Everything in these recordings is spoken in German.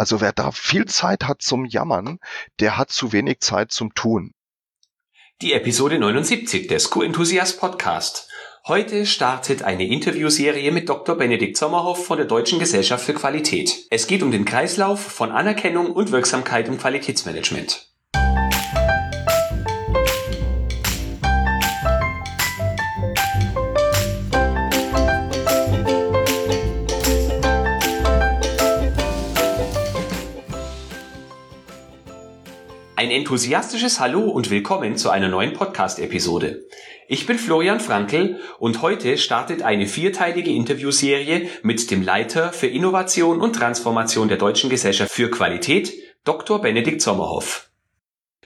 Also wer da viel Zeit hat zum Jammern, der hat zu wenig Zeit zum Tun. Die Episode 79 des Q-Enthusiast Podcast. Heute startet eine Interviewserie mit Dr. Benedikt Sommerhoff von der Deutschen Gesellschaft für Qualität. Es geht um den Kreislauf von Anerkennung und Wirksamkeit im Qualitätsmanagement. Ein enthusiastisches Hallo und willkommen zu einer neuen Podcast-Episode. Ich bin Florian Frankl und heute startet eine vierteilige Interviewserie mit dem Leiter für Innovation und Transformation der Deutschen Gesellschaft für Qualität, Dr. Benedikt Sommerhoff.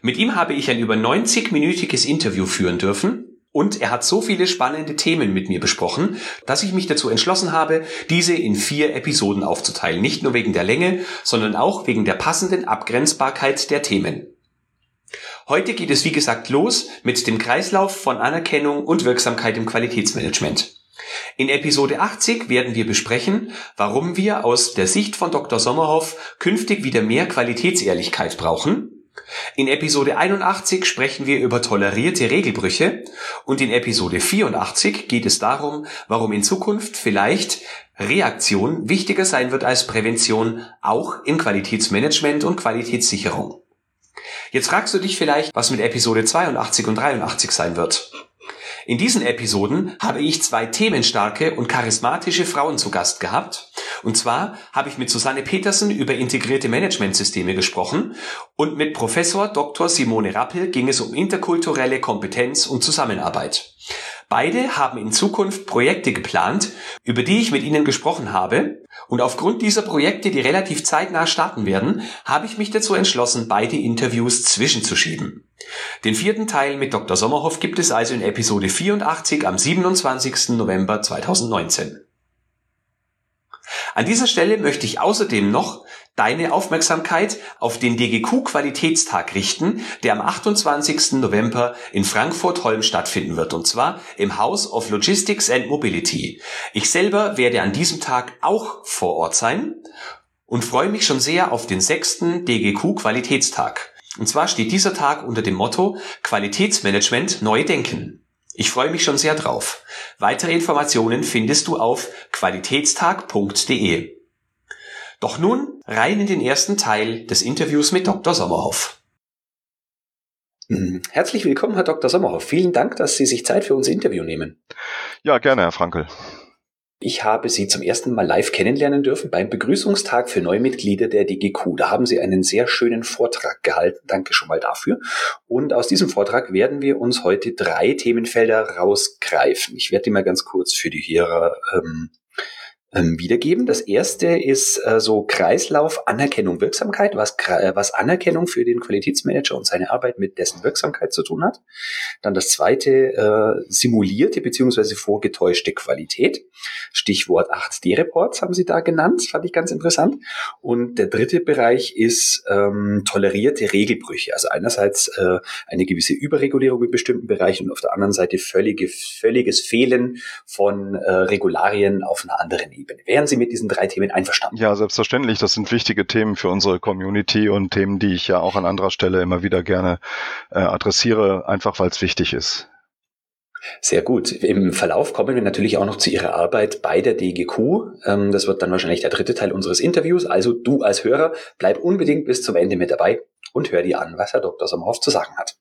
Mit ihm habe ich ein über 90-minütiges Interview führen dürfen und er hat so viele spannende Themen mit mir besprochen, dass ich mich dazu entschlossen habe, diese in vier Episoden aufzuteilen. Nicht nur wegen der Länge, sondern auch wegen der passenden Abgrenzbarkeit der Themen. Heute geht es wie gesagt los mit dem Kreislauf von Anerkennung und Wirksamkeit im Qualitätsmanagement. In Episode 80 werden wir besprechen, warum wir aus der Sicht von Dr. Sommerhoff künftig wieder mehr Qualitätsehrlichkeit brauchen. In Episode 81 sprechen wir über tolerierte Regelbrüche und in Episode 84 geht es darum, warum in Zukunft vielleicht Reaktion wichtiger sein wird als Prävention, auch im Qualitätsmanagement und Qualitätssicherung. Jetzt fragst du dich vielleicht, was mit Episode 82 und 83 sein wird. In diesen Episoden habe ich zwei themenstarke und charismatische Frauen zu Gast gehabt. Und zwar habe ich mit Susanne Petersen über integrierte Managementsysteme gesprochen und mit Professor Dr. Simone Rappel ging es um interkulturelle Kompetenz und Zusammenarbeit. Beide haben in Zukunft Projekte geplant, über die ich mit ihnen gesprochen habe. Und aufgrund dieser Projekte, die relativ zeitnah starten werden, habe ich mich dazu entschlossen, beide Interviews zwischenzuschieben. Den vierten Teil mit Dr. Sommerhoff gibt es also in Episode 84 am 27. November 2019. An dieser Stelle möchte ich außerdem noch deine Aufmerksamkeit auf den DGQ Qualitätstag richten, der am 28. November in Frankfurt-Holm stattfinden wird, und zwar im House of Logistics and Mobility. Ich selber werde an diesem Tag auch vor Ort sein und freue mich schon sehr auf den sechsten DGQ Qualitätstag. Und zwar steht dieser Tag unter dem Motto Qualitätsmanagement neu denken. Ich freue mich schon sehr drauf. Weitere Informationen findest du auf qualitätstag.de. Doch nun rein in den ersten Teil des Interviews mit Dr. Sommerhoff. Mhm. Herzlich willkommen, Herr Dr. Sommerhoff. Vielen Dank, dass Sie sich Zeit für unser Interview nehmen. Ja, gerne, Herr Frankel. Ich habe Sie zum ersten Mal live kennenlernen dürfen beim Begrüßungstag für Neumitglieder der DGQ. Da haben Sie einen sehr schönen Vortrag gehalten. Danke schon mal dafür. Und aus diesem Vortrag werden wir uns heute drei Themenfelder rausgreifen. Ich werde die mal ganz kurz für die Hörer ähm, ähm, wiedergeben. Das erste ist äh, so Kreislauf Anerkennung Wirksamkeit, was, äh, was Anerkennung für den Qualitätsmanager und seine Arbeit mit dessen Wirksamkeit zu tun hat. Dann das zweite äh, simulierte beziehungsweise vorgetäuschte Qualität. Stichwort 8D-Reports haben Sie da genannt, fand ich ganz interessant. Und der dritte Bereich ist ähm, tolerierte Regelbrüche. Also einerseits äh, eine gewisse Überregulierung in bestimmten Bereichen und auf der anderen Seite völlige, völliges Fehlen von äh, Regularien auf einer anderen Ebene. Ebene. Wären Sie mit diesen drei Themen einverstanden? Ja, selbstverständlich. Das sind wichtige Themen für unsere Community und Themen, die ich ja auch an anderer Stelle immer wieder gerne äh, adressiere, einfach weil es wichtig ist. Sehr gut. Im Verlauf kommen wir natürlich auch noch zu Ihrer Arbeit bei der DGQ. Ähm, das wird dann wahrscheinlich der dritte Teil unseres Interviews. Also du als Hörer bleib unbedingt bis zum Ende mit dabei und hör dir an, was Herr Dr. Sommerhoff zu sagen hat.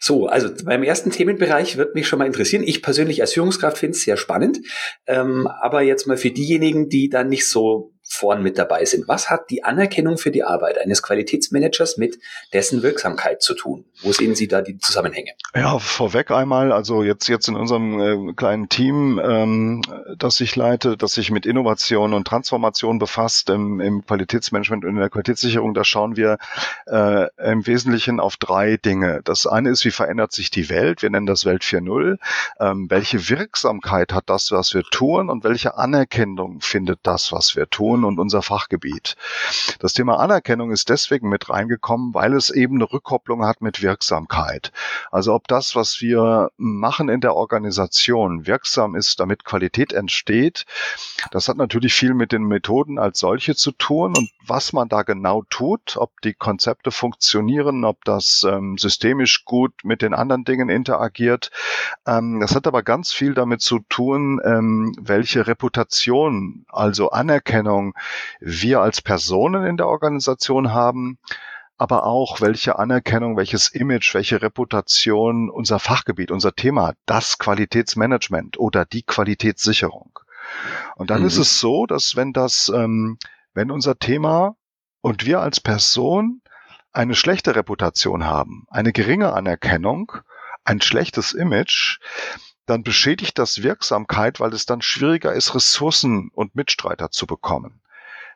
So, also beim ersten Themenbereich wird mich schon mal interessieren. Ich persönlich als Führungskraft finde es sehr spannend. Ähm, aber jetzt mal für diejenigen, die da nicht so vorn mit dabei sind. Was hat die Anerkennung für die Arbeit eines Qualitätsmanagers mit dessen Wirksamkeit zu tun? Wo sehen Sie da die Zusammenhänge? Ja, vorweg einmal, also jetzt, jetzt in unserem äh, kleinen Team, ähm, das ich leite, das sich mit Innovation und Transformation befasst im, im Qualitätsmanagement und in der Qualitätssicherung, da schauen wir äh, im Wesentlichen auf drei Dinge. Das eine ist, wie verändert sich die Welt? Wir nennen das Welt 4.0. Ähm, welche Wirksamkeit hat das, was wir tun und welche Anerkennung findet das, was wir tun? Funktion und unser Fachgebiet. Das Thema Anerkennung ist deswegen mit reingekommen, weil es eben eine Rückkopplung hat mit Wirksamkeit. Also ob das, was wir machen in der Organisation, wirksam ist, damit Qualität entsteht, das hat natürlich viel mit den Methoden als solche zu tun und was man da genau tut, ob die Konzepte funktionieren, ob das ähm, systemisch gut mit den anderen Dingen interagiert. Ähm, das hat aber ganz viel damit zu tun, ähm, welche Reputation, also Anerkennung wir als Personen in der Organisation haben, aber auch welche Anerkennung, welches Image, welche Reputation unser Fachgebiet, unser Thema, das Qualitätsmanagement oder die Qualitätssicherung. Und dann mhm. ist es so, dass wenn das, ähm, wenn unser Thema und wir als Person eine schlechte Reputation haben, eine geringe Anerkennung, ein schlechtes Image, dann beschädigt das Wirksamkeit, weil es dann schwieriger ist, Ressourcen und Mitstreiter zu bekommen.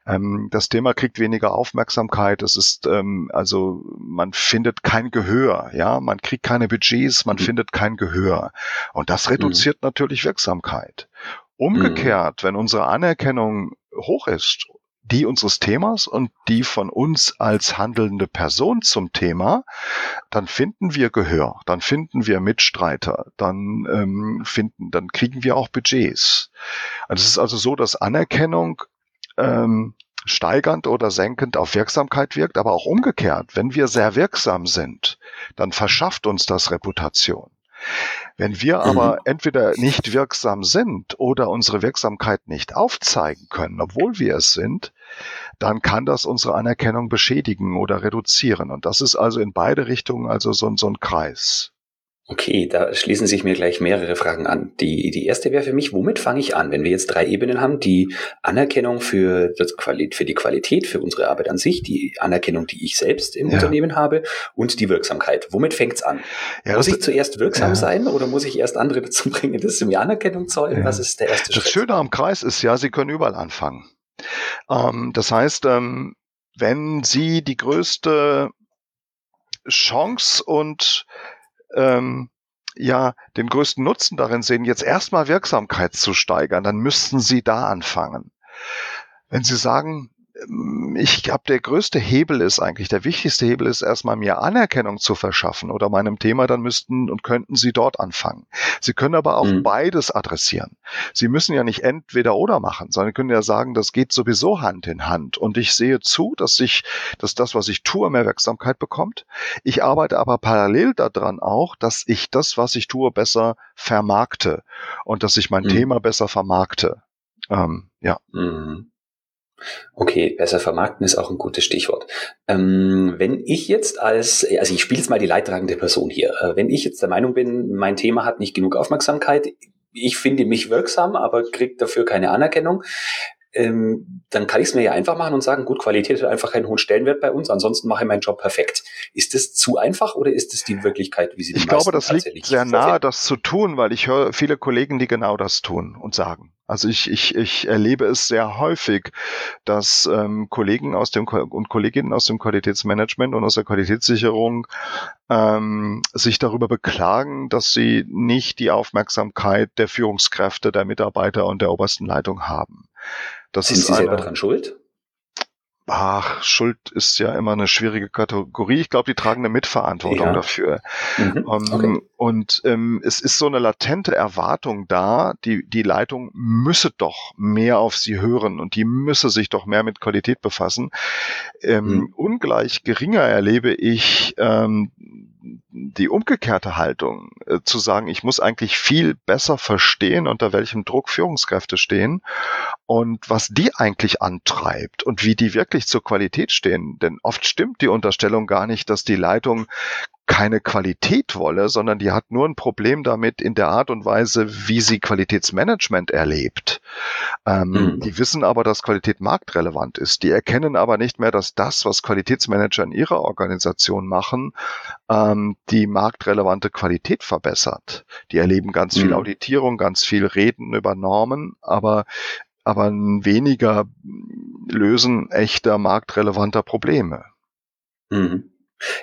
Ähm, das Thema kriegt weniger Aufmerksamkeit. Es ist ähm, also man findet kein Gehör, ja, man kriegt keine Budgets, man mhm. findet kein Gehör und das reduziert mhm. natürlich Wirksamkeit. Umgekehrt, mhm. wenn unsere Anerkennung hoch ist die unseres Themas und die von uns als handelnde Person zum Thema, dann finden wir Gehör, dann finden wir Mitstreiter, dann ähm, finden, dann kriegen wir auch Budgets. Also es ist also so, dass Anerkennung ähm, steigernd oder senkend auf Wirksamkeit wirkt, aber auch umgekehrt. Wenn wir sehr wirksam sind, dann verschafft uns das Reputation. Wenn wir aber mhm. entweder nicht wirksam sind oder unsere Wirksamkeit nicht aufzeigen können, obwohl wir es sind, dann kann das unsere Anerkennung beschädigen oder reduzieren. Und das ist also in beide Richtungen also so, so ein Kreis. Okay, da schließen sich mir gleich mehrere Fragen an. Die, die erste wäre für mich, womit fange ich an, wenn wir jetzt drei Ebenen haben? Die Anerkennung für, das Quali für die Qualität, für unsere Arbeit an sich, die Anerkennung, die ich selbst im ja. Unternehmen habe und die Wirksamkeit. Womit fängt's an? Ja, muss ich zuerst wirksam ja. sein oder muss ich erst andere dazu bringen, dass sie mir Anerkennung zollen? Was ist der erste das Schritt? Das Schöne am Kreis ist ja, Sie können überall anfangen. Ähm, das heißt, ähm, wenn Sie die größte Chance und ähm, ja den größten Nutzen darin sehen, jetzt erstmal Wirksamkeit zu steigern, dann müssten Sie da anfangen. Wenn Sie sagen, ich glaube, der größte Hebel ist eigentlich, der wichtigste Hebel ist erstmal mir Anerkennung zu verschaffen oder meinem Thema, dann müssten und könnten Sie dort anfangen. Sie können aber auch mhm. beides adressieren. Sie müssen ja nicht entweder oder machen, sondern können ja sagen, das geht sowieso Hand in Hand und ich sehe zu, dass ich, dass das, was ich tue, mehr Wirksamkeit bekommt. Ich arbeite aber parallel daran auch, dass ich das, was ich tue, besser vermarkte und dass ich mein mhm. Thema besser vermarkte. Ähm, ja. Mhm. Okay, besser vermarkten ist auch ein gutes Stichwort. Ähm, wenn ich jetzt als, also ich spiele jetzt mal die leidtragende Person hier, äh, wenn ich jetzt der Meinung bin, mein Thema hat nicht genug Aufmerksamkeit, ich finde mich wirksam, aber kriege dafür keine Anerkennung, ähm, dann kann ich es mir ja einfach machen und sagen, gut, Qualität hat einfach keinen hohen Stellenwert bei uns, ansonsten mache ich meinen Job perfekt. Ist das zu einfach oder ist das die Wirklichkeit, wie sie Ich glaube, das liegt sehr nahe, das zu tun, weil ich höre viele Kollegen, die genau das tun und sagen. Also ich, ich, ich erlebe es sehr häufig, dass ähm, Kollegen aus dem und Kolleginnen aus dem Qualitätsmanagement und aus der Qualitätssicherung ähm, sich darüber beklagen, dass sie nicht die Aufmerksamkeit der Führungskräfte, der Mitarbeiter und der obersten Leitung haben. Das Sind ist Sie selber dran schuld? Ach, Schuld ist ja immer eine schwierige Kategorie. Ich glaube, die tragen eine Mitverantwortung ja. dafür. Mhm. Um, ähm, okay. Und ähm, es ist so eine latente Erwartung da, die, die Leitung müsse doch mehr auf sie hören und die müsse sich doch mehr mit Qualität befassen. Ähm, mhm. Ungleich geringer erlebe ich ähm, die umgekehrte Haltung, äh, zu sagen, ich muss eigentlich viel besser verstehen, unter welchem Druck Führungskräfte stehen und was die eigentlich antreibt und wie die wirklich zur Qualität stehen. Denn oft stimmt die Unterstellung gar nicht, dass die Leitung keine Qualität wolle, sondern die hat nur ein Problem damit in der Art und Weise, wie sie Qualitätsmanagement erlebt. Ähm, mhm. Die wissen aber, dass Qualität marktrelevant ist. Die erkennen aber nicht mehr, dass das, was Qualitätsmanager in ihrer Organisation machen, ähm, die marktrelevante Qualität verbessert. Die erleben ganz mhm. viel Auditierung, ganz viel Reden über Normen, aber aber weniger lösen echter marktrelevanter Probleme. Mhm.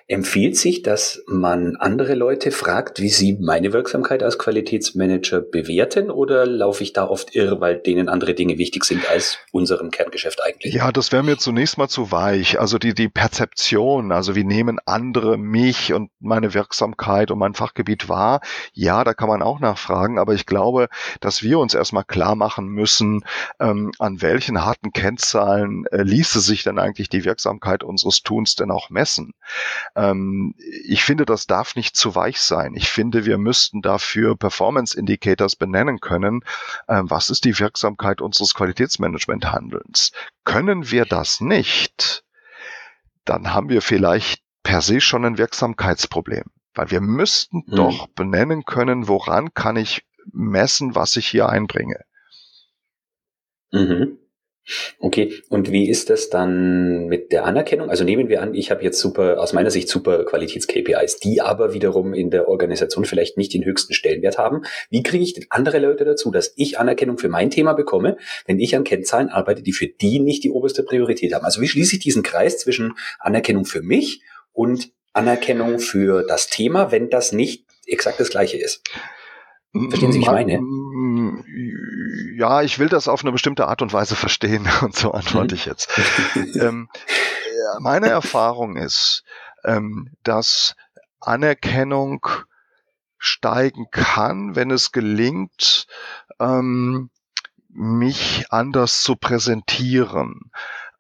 Empfiehlt sich, dass man andere Leute fragt, wie sie meine Wirksamkeit als Qualitätsmanager bewerten oder laufe ich da oft irre, weil denen andere Dinge wichtig sind als unserem Kerngeschäft eigentlich? Ja, das wäre mir zunächst mal zu weich. Also die, die Perzeption, also wie nehmen andere mich und meine Wirksamkeit und mein Fachgebiet wahr? Ja, da kann man auch nachfragen, aber ich glaube, dass wir uns erstmal klar machen müssen, ähm, an welchen harten Kennzahlen äh, ließe sich denn eigentlich die Wirksamkeit unseres Tuns denn auch messen? Ähm, ich finde, das darf nicht zu weich sein. Ich finde, wir müssten dafür Performance Indicators benennen können. Ähm, was ist die Wirksamkeit unseres Qualitätsmanagement-Handelns? Können wir das nicht, dann haben wir vielleicht per se schon ein Wirksamkeitsproblem. Weil wir müssten mhm. doch benennen können, woran kann ich messen, was ich hier einbringe. Mhm. Okay, und wie ist das dann mit der Anerkennung? Also nehmen wir an, ich habe jetzt super, aus meiner Sicht super Qualitäts-KPIs, die aber wiederum in der Organisation vielleicht nicht den höchsten Stellenwert haben. Wie kriege ich denn andere Leute dazu, dass ich Anerkennung für mein Thema bekomme, wenn ich an Kennzahlen arbeite, die für die nicht die oberste Priorität haben? Also wie schließe ich diesen Kreis zwischen Anerkennung für mich und Anerkennung für das Thema, wenn das nicht exakt das gleiche ist? Verstehen Sie, wie ich meine? Ja, ich will das auf eine bestimmte Art und Weise verstehen und so antworte mhm. ich jetzt. ähm, meine Erfahrung ist, ähm, dass Anerkennung steigen kann, wenn es gelingt, ähm, mich anders zu präsentieren.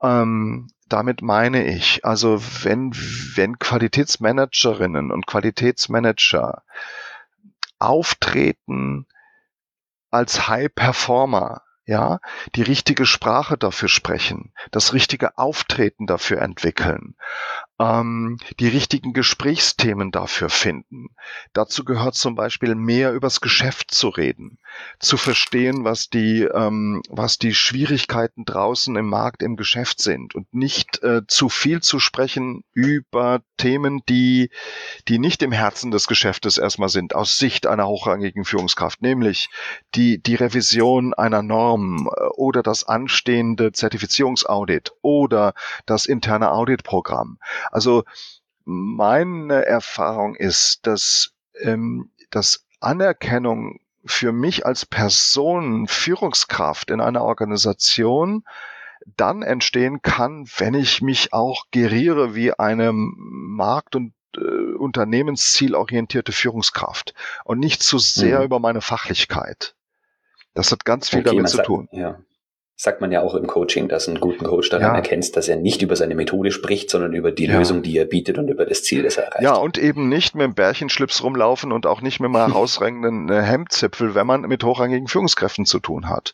Ähm, damit meine ich, also wenn, wenn Qualitätsmanagerinnen und Qualitätsmanager auftreten als High Performer, ja, die richtige Sprache dafür sprechen, das richtige Auftreten dafür entwickeln, ähm, die richtigen Gesprächsthemen dafür finden. Dazu gehört zum Beispiel mehr übers Geschäft zu reden, zu verstehen, was die, ähm, was die Schwierigkeiten draußen im Markt, im Geschäft sind und nicht äh, zu viel zu sprechen über Themen, die, die nicht im Herzen des Geschäftes erstmal sind, aus Sicht einer hochrangigen Führungskraft, nämlich die, die Revision einer Norm äh, oder das anstehende Zertifizierungsaudit oder das interne Auditprogramm. Also meine Erfahrung ist, dass, ähm, dass Anerkennung für mich als Person, Führungskraft in einer Organisation dann entstehen kann, wenn ich mich auch geriere wie eine Markt- und äh, unternehmenszielorientierte Führungskraft und nicht zu sehr mhm. über meine Fachlichkeit. Das hat ganz viel okay, damit zu tun. Ja sagt man ja auch im Coaching, dass ein guten Coach daran ja. erkennst, dass er nicht über seine Methode spricht, sondern über die ja. Lösung, die er bietet und über das Ziel, das er erreicht. Ja, und eben nicht mit dem Bärchenschlips rumlaufen und auch nicht mit einem herausragenden äh, Hemdzipfel, wenn man mit hochrangigen Führungskräften zu tun hat.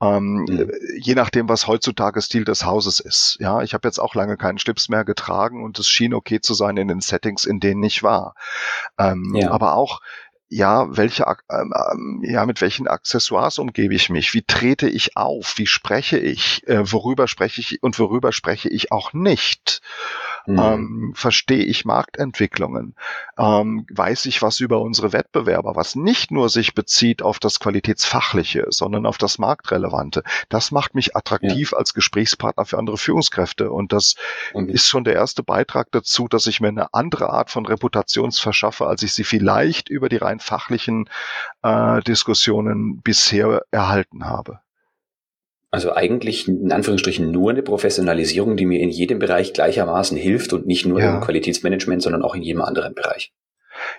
Ähm, mhm. Je nachdem, was heutzutage Stil des Hauses ist. Ja, ich habe jetzt auch lange keinen Schlips mehr getragen und es schien okay zu sein in den Settings, in denen ich war. Ähm, ja. Aber auch ja, welche, ähm, ähm, ja, mit welchen Accessoires umgebe ich mich? Wie trete ich auf? Wie spreche ich? Äh, worüber spreche ich und worüber spreche ich auch nicht? Mhm. Ähm, verstehe ich Marktentwicklungen? Ähm, weiß ich was über unsere Wettbewerber, was nicht nur sich bezieht auf das Qualitätsfachliche, sondern auf das Marktrelevante? Das macht mich attraktiv ja. als Gesprächspartner für andere Führungskräfte. Und das mhm. ist schon der erste Beitrag dazu, dass ich mir eine andere Art von Reputation verschaffe, als ich sie vielleicht über die rein fachlichen äh, Diskussionen bisher erhalten habe. Also eigentlich in Anführungsstrichen nur eine Professionalisierung, die mir in jedem Bereich gleichermaßen hilft und nicht nur ja. im Qualitätsmanagement, sondern auch in jedem anderen Bereich.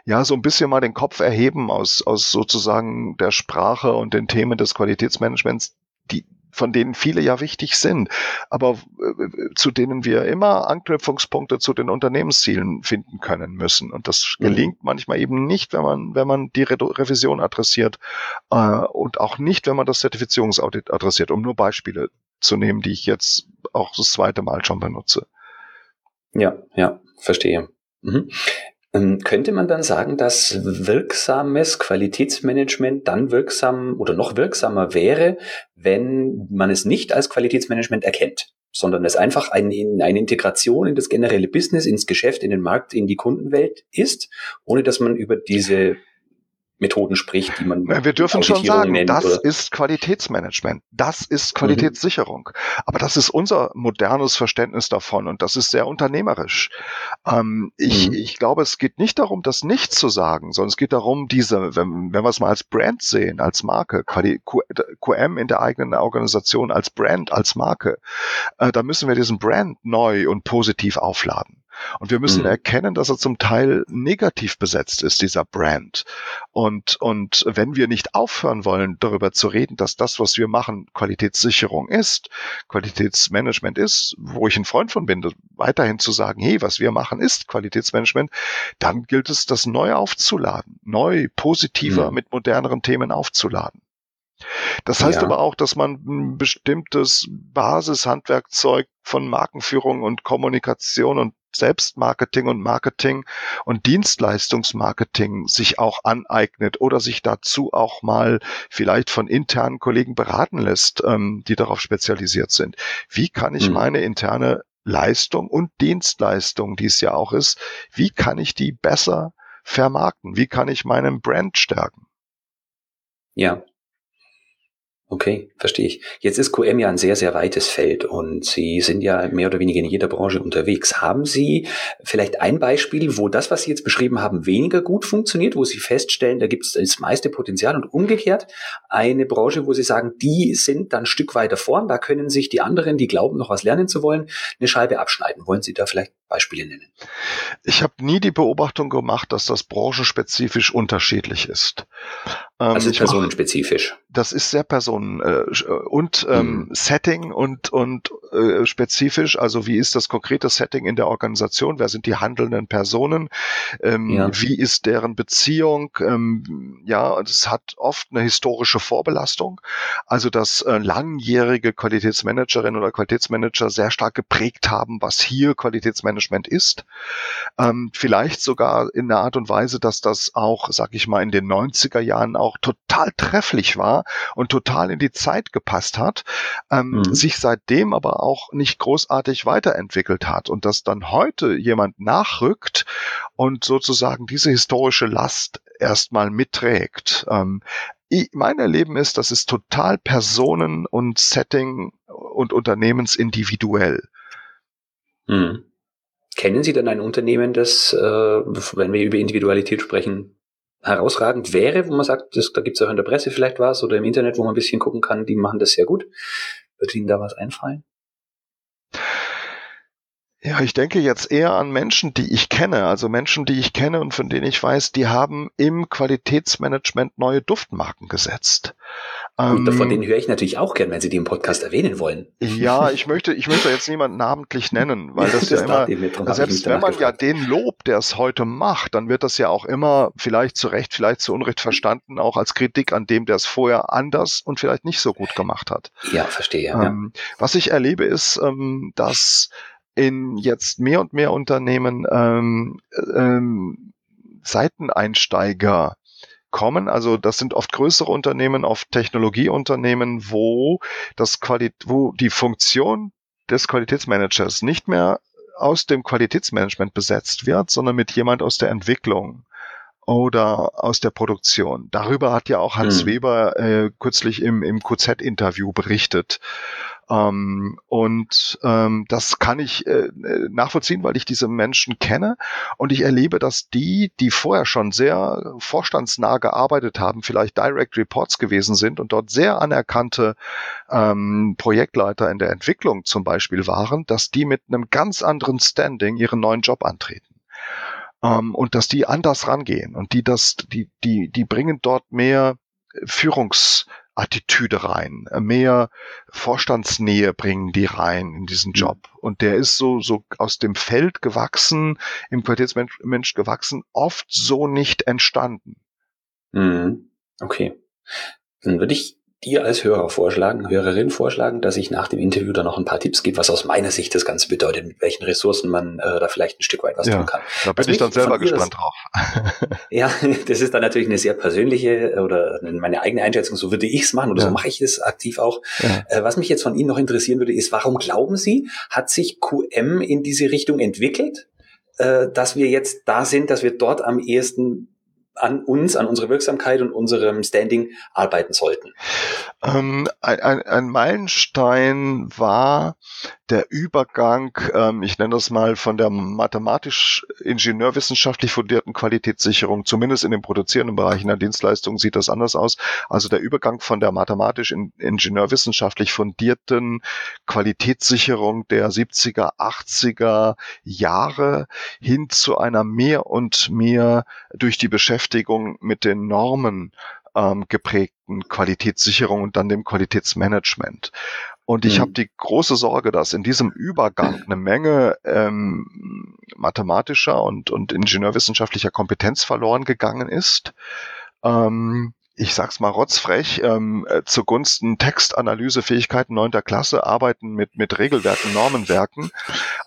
Ja, so ein bisschen mal den Kopf erheben aus, aus sozusagen der Sprache und den Themen des Qualitätsmanagements, die, von denen viele ja wichtig sind, aber äh, zu denen wir immer Anknüpfungspunkte zu den Unternehmenszielen finden können müssen. Und das mhm. gelingt manchmal eben nicht, wenn man, wenn man die Re Revision adressiert äh, und auch nicht, wenn man das Zertifizierungsaudit adressiert, um nur Beispiele zu nehmen, die ich jetzt auch das zweite Mal schon benutze. Ja, ja, verstehe. Mhm. Ähm, könnte man dann sagen, dass wirksames Qualitätsmanagement dann wirksam oder noch wirksamer wäre, wenn man es nicht als Qualitätsmanagement erkennt, sondern es einfach ein, eine Integration in das generelle Business, ins Geschäft, in den Markt, in die Kundenwelt ist, ohne dass man über diese Methoden spricht, die man. Wir dürfen schon sagen, nennt, das oder? ist Qualitätsmanagement, das ist. Qualitätssicherung. Mhm. Aber das ist unser modernes Verständnis davon und das ist sehr unternehmerisch. Ähm, ich, mhm. ich glaube, es geht nicht darum, das nicht zu sagen, sondern es geht darum, diese, wenn, wenn wir es mal als Brand sehen, als Marke, QM in der eigenen Organisation als Brand, als Marke, äh, da müssen wir diesen Brand neu und positiv aufladen. Und wir müssen mhm. erkennen, dass er zum Teil negativ besetzt ist, dieser Brand. Und, und wenn wir nicht aufhören wollen, darüber zu reden, dass das, was wir machen, Qualitätssicherung ist, Qualitätsmanagement ist, wo ich ein Freund von bin, weiterhin zu sagen, hey, was wir machen, ist Qualitätsmanagement, dann gilt es, das neu aufzuladen, neu, positiver, mhm. mit moderneren Themen aufzuladen. Das heißt ja. aber auch, dass man ein bestimmtes Basishandwerkzeug von Markenführung und Kommunikation und Selbstmarketing und Marketing und Dienstleistungsmarketing sich auch aneignet oder sich dazu auch mal vielleicht von internen Kollegen beraten lässt, ähm, die darauf spezialisiert sind. Wie kann ich mhm. meine interne Leistung und Dienstleistung, die es ja auch ist, wie kann ich die besser vermarkten? Wie kann ich meinen Brand stärken? Ja, Okay, verstehe ich. Jetzt ist QM ja ein sehr, sehr weites Feld und Sie sind ja mehr oder weniger in jeder Branche unterwegs. Haben Sie vielleicht ein Beispiel, wo das, was Sie jetzt beschrieben haben, weniger gut funktioniert, wo Sie feststellen, da gibt es das meiste Potenzial und umgekehrt eine Branche, wo Sie sagen, die sind dann ein Stück weiter vorn, da können sich die anderen, die glauben, noch was lernen zu wollen, eine Scheibe abschneiden. Wollen Sie da vielleicht Beispiele nennen? Ich habe nie die Beobachtung gemacht, dass das branchenspezifisch unterschiedlich ist. Also personenspezifisch. Das ist sehr personen äh, und ähm, mhm. Setting und und äh, spezifisch. Also wie ist das konkrete Setting in der Organisation? Wer sind die handelnden Personen? Ähm, ja. Wie ist deren Beziehung? Ähm, ja, es hat oft eine historische Vorbelastung. Also dass äh, langjährige Qualitätsmanagerinnen oder Qualitätsmanager sehr stark geprägt haben, was hier Qualitätsmanagement ist. Ähm, vielleicht sogar in der Art und Weise, dass das auch, sag ich mal, in den 90er Jahren auch total trefflich war und total in die Zeit gepasst hat, ähm, mhm. sich seitdem aber auch nicht großartig weiterentwickelt hat und dass dann heute jemand nachrückt und sozusagen diese historische Last erstmal mitträgt. Ähm, ich, mein Erleben ist, das ist total Personen- und Setting- und Unternehmensindividuell. Mhm. Kennen Sie denn ein Unternehmen, das, äh, wenn wir über Individualität sprechen, herausragend wäre, wo man sagt, das, da gibt es auch in der Presse vielleicht was oder im Internet, wo man ein bisschen gucken kann, die machen das sehr gut. Wird Ihnen da was einfallen? Ja, ich denke jetzt eher an Menschen, die ich kenne, also Menschen, die ich kenne und von denen ich weiß, die haben im Qualitätsmanagement neue Duftmarken gesetzt. Und ähm, von denen höre ich natürlich auch gern, wenn Sie die im Podcast erwähnen wollen. Ja, ich möchte, ich möchte jetzt niemanden namentlich nennen, weil das, das ja immer, selbst wenn man ja den Lob, der es heute macht, dann wird das ja auch immer vielleicht zu Recht, vielleicht zu Unrecht verstanden, auch als Kritik an dem, der es vorher anders und vielleicht nicht so gut gemacht hat. Ja, verstehe. Ähm, ja. Was ich erlebe ist, ähm, dass in jetzt mehr und mehr Unternehmen ähm, ähm, Seiteneinsteiger kommen. Also das sind oft größere Unternehmen, oft Technologieunternehmen, wo das Quali wo die Funktion des Qualitätsmanagers nicht mehr aus dem Qualitätsmanagement besetzt wird, sondern mit jemand aus der Entwicklung oder aus der Produktion. Darüber hat ja auch Hans hm. Weber äh, kürzlich im, im QZ-Interview berichtet. Ähm, und ähm, das kann ich äh, nachvollziehen, weil ich diese Menschen kenne und ich erlebe, dass die, die vorher schon sehr vorstandsnah gearbeitet haben, vielleicht Direct Reports gewesen sind und dort sehr anerkannte ähm, Projektleiter in der Entwicklung zum Beispiel waren, dass die mit einem ganz anderen Standing ihren neuen Job antreten. Um, ähm, und dass die anders rangehen und die das, die, die, die bringen dort mehr Führungs, Attitüde rein, äh, mehr Vorstandsnähe bringen die rein in diesen mhm. Job. Und der ist so, so aus dem Feld gewachsen, im Qualitätsmensch gewachsen, oft so nicht entstanden. Mhm. Okay. Dann würde ich dir als Hörer vorschlagen, Hörerin vorschlagen, dass ich nach dem Interview da noch ein paar Tipps gebe, was aus meiner Sicht das Ganze bedeutet, mit welchen Ressourcen man äh, da vielleicht ein Stück weit was ja, tun kann. Da bin was ich dann selber gespannt drauf. ja, das ist dann natürlich eine sehr persönliche äh, oder meine eigene Einschätzung, so würde ich es machen oder ja. so mache ich es aktiv auch. Ja. Äh, was mich jetzt von Ihnen noch interessieren würde, ist, warum glauben Sie, hat sich QM in diese Richtung entwickelt, äh, dass wir jetzt da sind, dass wir dort am ehesten an uns, an unserer Wirksamkeit und unserem Standing arbeiten sollten? Ähm, ein, ein Meilenstein war der Übergang, ähm, ich nenne das mal von der mathematisch-ingenieurwissenschaftlich fundierten Qualitätssicherung, zumindest in den produzierenden Bereichen der Dienstleistungen sieht das anders aus. Also der Übergang von der mathematisch-ingenieurwissenschaftlich fundierten Qualitätssicherung der 70er, 80er Jahre hin zu einer mehr und mehr durch die Beschäftigung mit den Normen ähm, geprägten Qualitätssicherung und dann dem Qualitätsmanagement. Und ich mhm. habe die große Sorge, dass in diesem Übergang eine Menge ähm, mathematischer und, und ingenieurwissenschaftlicher Kompetenz verloren gegangen ist. Ähm, ich sag's mal rotzfrech, ähm, äh, zugunsten Textanalysefähigkeiten neunter Klasse arbeiten mit, mit Regelwerken, Normenwerken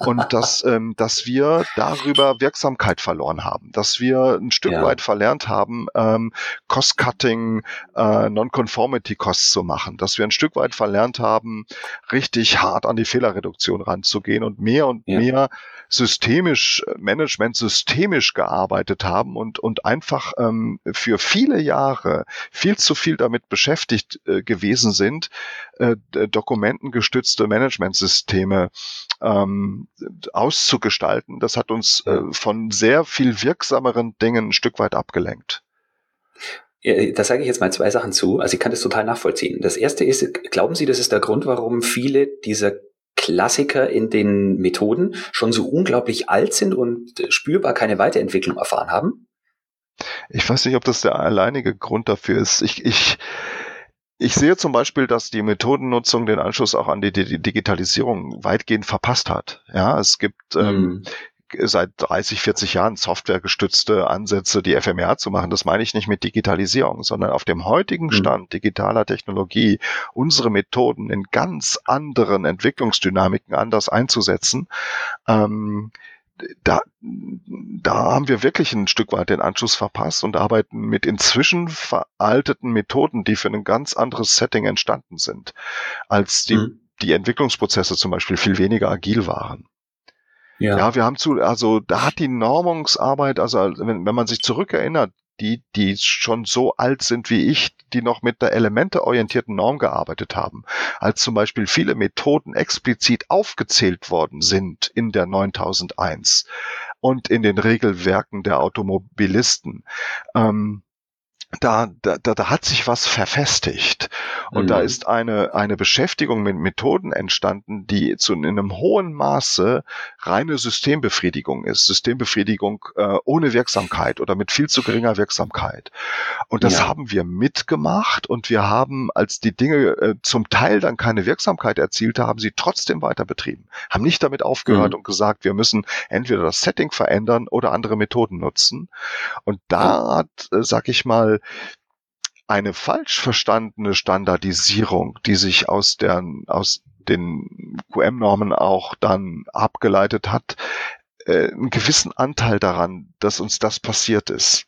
und dass, ähm, dass wir darüber Wirksamkeit verloren haben, dass wir ein Stück ja. weit verlernt haben, ähm, Cost-Cutting, äh, Non-Conformity-Costs zu machen, dass wir ein Stück weit verlernt haben, richtig hart an die Fehlerreduktion ranzugehen und mehr und ja. mehr systemisch, äh, Management systemisch gearbeitet haben und, und einfach ähm, für viele Jahre viel zu viel damit beschäftigt äh, gewesen sind, äh, dokumentengestützte Managementsysteme ähm, auszugestalten. Das hat uns äh, von sehr viel wirksameren Dingen ein Stück weit abgelenkt. Da sage ich jetzt mal zwei Sachen zu. Also ich kann das total nachvollziehen. Das erste ist, glauben Sie, das ist der Grund, warum viele dieser Klassiker in den Methoden schon so unglaublich alt sind und spürbar keine Weiterentwicklung erfahren haben? Ich weiß nicht, ob das der alleinige Grund dafür ist. Ich, ich, ich sehe zum Beispiel, dass die Methodennutzung den Anschluss auch an die, die Digitalisierung weitgehend verpasst hat. Ja, es gibt ähm, mhm. Seit 30, 40 Jahren softwaregestützte Ansätze, die FMR zu machen. Das meine ich nicht mit Digitalisierung, sondern auf dem heutigen mhm. Stand digitaler Technologie unsere Methoden in ganz anderen Entwicklungsdynamiken anders einzusetzen. Ähm, da, da haben wir wirklich ein Stück weit den Anschluss verpasst und arbeiten mit inzwischen veralteten Methoden, die für ein ganz anderes Setting entstanden sind, als die, mhm. die Entwicklungsprozesse zum Beispiel viel weniger agil waren. Ja. ja, wir haben zu, also da hat die Normungsarbeit, also wenn, wenn man sich zurückerinnert, die, die schon so alt sind wie ich, die noch mit der elementeorientierten Norm gearbeitet haben, als zum Beispiel viele Methoden explizit aufgezählt worden sind in der 9001 und in den Regelwerken der Automobilisten. Ähm, da, da, da hat sich was verfestigt. Und mhm. da ist eine, eine Beschäftigung mit Methoden entstanden, die zu in einem hohen Maße reine Systembefriedigung ist. Systembefriedigung äh, ohne Wirksamkeit oder mit viel zu geringer Wirksamkeit. Und das ja. haben wir mitgemacht und wir haben, als die Dinge äh, zum Teil dann keine Wirksamkeit erzielt haben, sie trotzdem weiter betrieben. Haben nicht damit aufgehört mhm. und gesagt, wir müssen entweder das Setting verändern oder andere Methoden nutzen. Und da hat, äh, sag ich mal, eine falsch verstandene Standardisierung, die sich aus der, aus den QM-Normen auch dann abgeleitet hat, äh, einen gewissen Anteil daran, dass uns das passiert ist.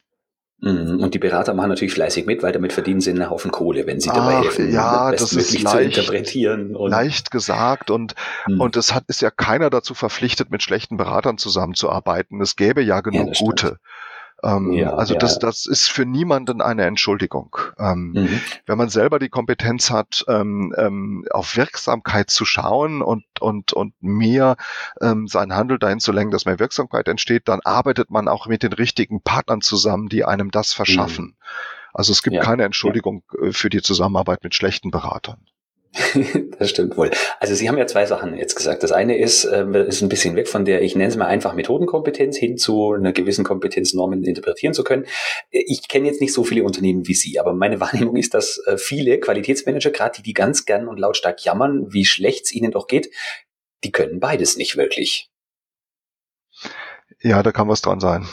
Mhm. Und die Berater machen natürlich fleißig mit, weil damit verdienen sie einen Haufen Kohle, wenn sie dabei Ach, helfen, ja, das ist leicht, zu interpretieren. Und leicht gesagt und, mhm. und es hat, ist ja keiner dazu verpflichtet, mit schlechten Beratern zusammenzuarbeiten. Es gäbe ja genug ja, gute. Stimmt. Ähm, ja, also ja. das, das ist für niemanden eine Entschuldigung. Ähm, mhm. Wenn man selber die Kompetenz hat, ähm, ähm, auf Wirksamkeit zu schauen und, und, und mehr ähm, sein Handel dahin zu lenken, dass mehr Wirksamkeit entsteht, dann arbeitet man auch mit den richtigen Partnern zusammen, die einem das verschaffen. Mhm. Also es gibt ja, keine Entschuldigung äh, für die Zusammenarbeit mit schlechten Beratern. das stimmt wohl. Also Sie haben ja zwei Sachen jetzt gesagt. Das eine ist, äh, ist ein bisschen weg von der, ich nenne es mal einfach Methodenkompetenz hin zu einer gewissen Kompetenz, Normen interpretieren zu können. Ich kenne jetzt nicht so viele Unternehmen wie Sie, aber meine Wahrnehmung ist, dass äh, viele Qualitätsmanager, gerade die, die ganz gern und lautstark jammern, wie schlecht es ihnen doch geht, die können beides nicht wirklich. Ja, da kann was dran sein.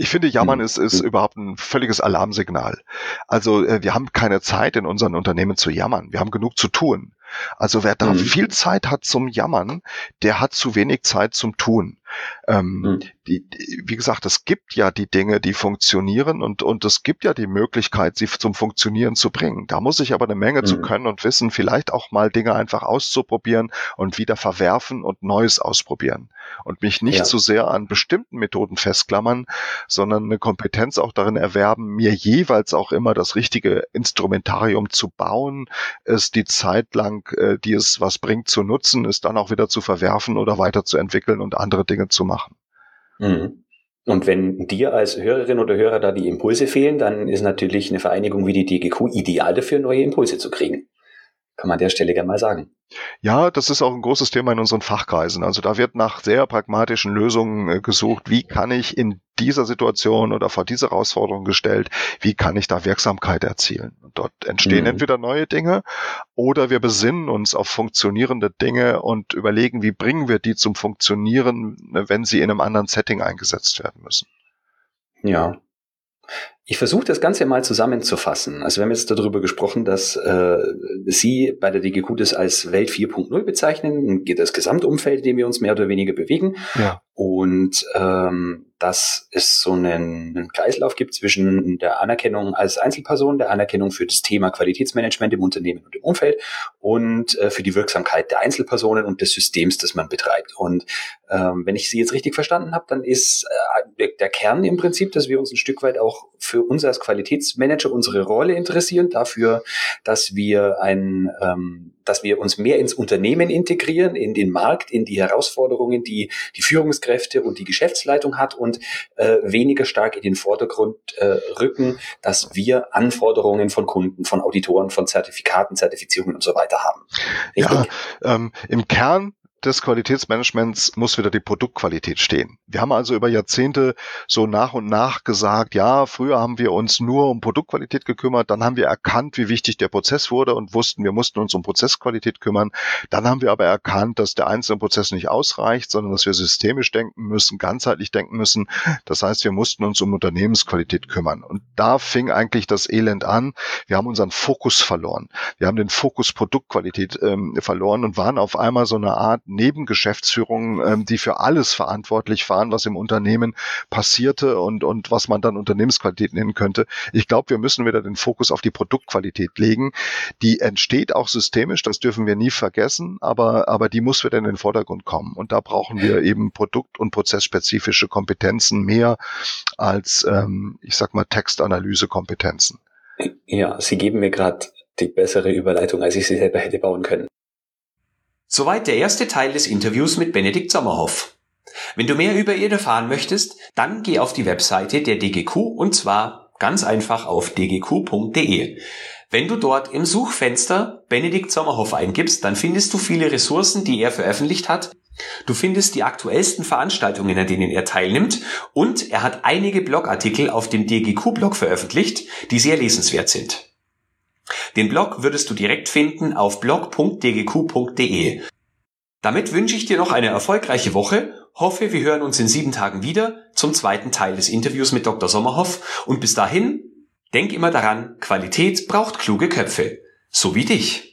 Ich finde, Jammern hm. ist, ist überhaupt ein völliges Alarmsignal. Also äh, wir haben keine Zeit in unseren Unternehmen zu jammern. Wir haben genug zu tun. Also wer da hm. viel Zeit hat zum Jammern, der hat zu wenig Zeit zum Tun. Ähm, mhm. die, die, wie gesagt, es gibt ja die Dinge, die funktionieren und, und es gibt ja die Möglichkeit, sie zum Funktionieren zu bringen. Da muss ich aber eine Menge mhm. zu können und wissen, vielleicht auch mal Dinge einfach auszuprobieren und wieder verwerfen und Neues ausprobieren. Und mich nicht ja. zu sehr an bestimmten Methoden festklammern, sondern eine Kompetenz auch darin erwerben, mir jeweils auch immer das richtige Instrumentarium zu bauen, es die Zeit lang, äh, die es was bringt, zu nutzen, es dann auch wieder zu verwerfen oder weiterzuentwickeln und andere Dinge zu machen. Mhm. Und wenn dir als Hörerin oder Hörer da die Impulse fehlen, dann ist natürlich eine Vereinigung wie die DGQ ideal dafür, neue Impulse zu kriegen. Kann man an der Stelle gerne mal sagen. Ja, das ist auch ein großes Thema in unseren Fachkreisen. Also da wird nach sehr pragmatischen Lösungen äh, gesucht. Wie kann ich in dieser Situation oder vor diese Herausforderung gestellt, wie kann ich da Wirksamkeit erzielen? Und dort entstehen mhm. entweder neue Dinge oder wir besinnen uns auf funktionierende Dinge und überlegen, wie bringen wir die zum Funktionieren, ne, wenn sie in einem anderen Setting eingesetzt werden müssen. Ja, ich versuche das Ganze mal zusammenzufassen. Also wir haben jetzt darüber gesprochen, dass äh, Sie bei der DGQ das als Welt 4.0 bezeichnen, das Gesamtumfeld, in dem wir uns mehr oder weniger bewegen. Ja. Und ähm, dass es so einen, einen Kreislauf gibt zwischen der Anerkennung als Einzelperson, der Anerkennung für das Thema Qualitätsmanagement im Unternehmen und im Umfeld und äh, für die Wirksamkeit der Einzelpersonen und des Systems, das man betreibt. Und ähm, wenn ich Sie jetzt richtig verstanden habe, dann ist äh, der Kern im Prinzip, dass wir uns ein Stück weit auch für uns als Qualitätsmanager unsere Rolle interessieren, dafür, dass wir ein ähm, dass wir uns mehr ins Unternehmen integrieren, in den Markt, in die Herausforderungen, die die Führungskräfte und die Geschäftsleitung hat und äh, weniger stark in den Vordergrund äh, rücken, dass wir Anforderungen von Kunden, von Auditoren, von Zertifikaten, Zertifizierungen und so weiter haben. Richtig? Ja, ähm, im Kern des Qualitätsmanagements muss wieder die Produktqualität stehen. Wir haben also über Jahrzehnte so nach und nach gesagt, ja, früher haben wir uns nur um Produktqualität gekümmert, dann haben wir erkannt, wie wichtig der Prozess wurde und wussten, wir mussten uns um Prozessqualität kümmern. Dann haben wir aber erkannt, dass der einzelne Prozess nicht ausreicht, sondern dass wir systemisch denken müssen, ganzheitlich denken müssen. Das heißt, wir mussten uns um Unternehmensqualität kümmern. Und da fing eigentlich das Elend an. Wir haben unseren Fokus verloren. Wir haben den Fokus Produktqualität ähm, verloren und waren auf einmal so eine Art Nebengeschäftsführungen, ähm, die für alles verantwortlich waren, was im Unternehmen passierte und, und was man dann Unternehmensqualität nennen könnte. Ich glaube, wir müssen wieder den Fokus auf die Produktqualität legen. Die entsteht auch systemisch, das dürfen wir nie vergessen, aber, aber die muss wieder in den Vordergrund kommen. Und da brauchen wir eben produkt- und prozessspezifische Kompetenzen mehr als, ähm, ich sag mal, Textanalysekompetenzen. Ja, Sie geben mir gerade die bessere Überleitung, als ich sie selber hätte bauen können. Soweit der erste Teil des Interviews mit Benedikt Sommerhoff. Wenn du mehr über ihn erfahren möchtest, dann geh auf die Webseite der DGQ und zwar ganz einfach auf dgq.de. Wenn du dort im Suchfenster Benedikt Sommerhoff eingibst, dann findest du viele Ressourcen, die er veröffentlicht hat. Du findest die aktuellsten Veranstaltungen, an denen er teilnimmt und er hat einige Blogartikel auf dem DGQ-Blog veröffentlicht, die sehr lesenswert sind. Den Blog würdest du direkt finden auf blog.dgq.de. Damit wünsche ich dir noch eine erfolgreiche Woche, hoffe, wir hören uns in sieben Tagen wieder zum zweiten Teil des Interviews mit Dr. Sommerhoff und bis dahin, denk immer daran, Qualität braucht kluge Köpfe, so wie dich.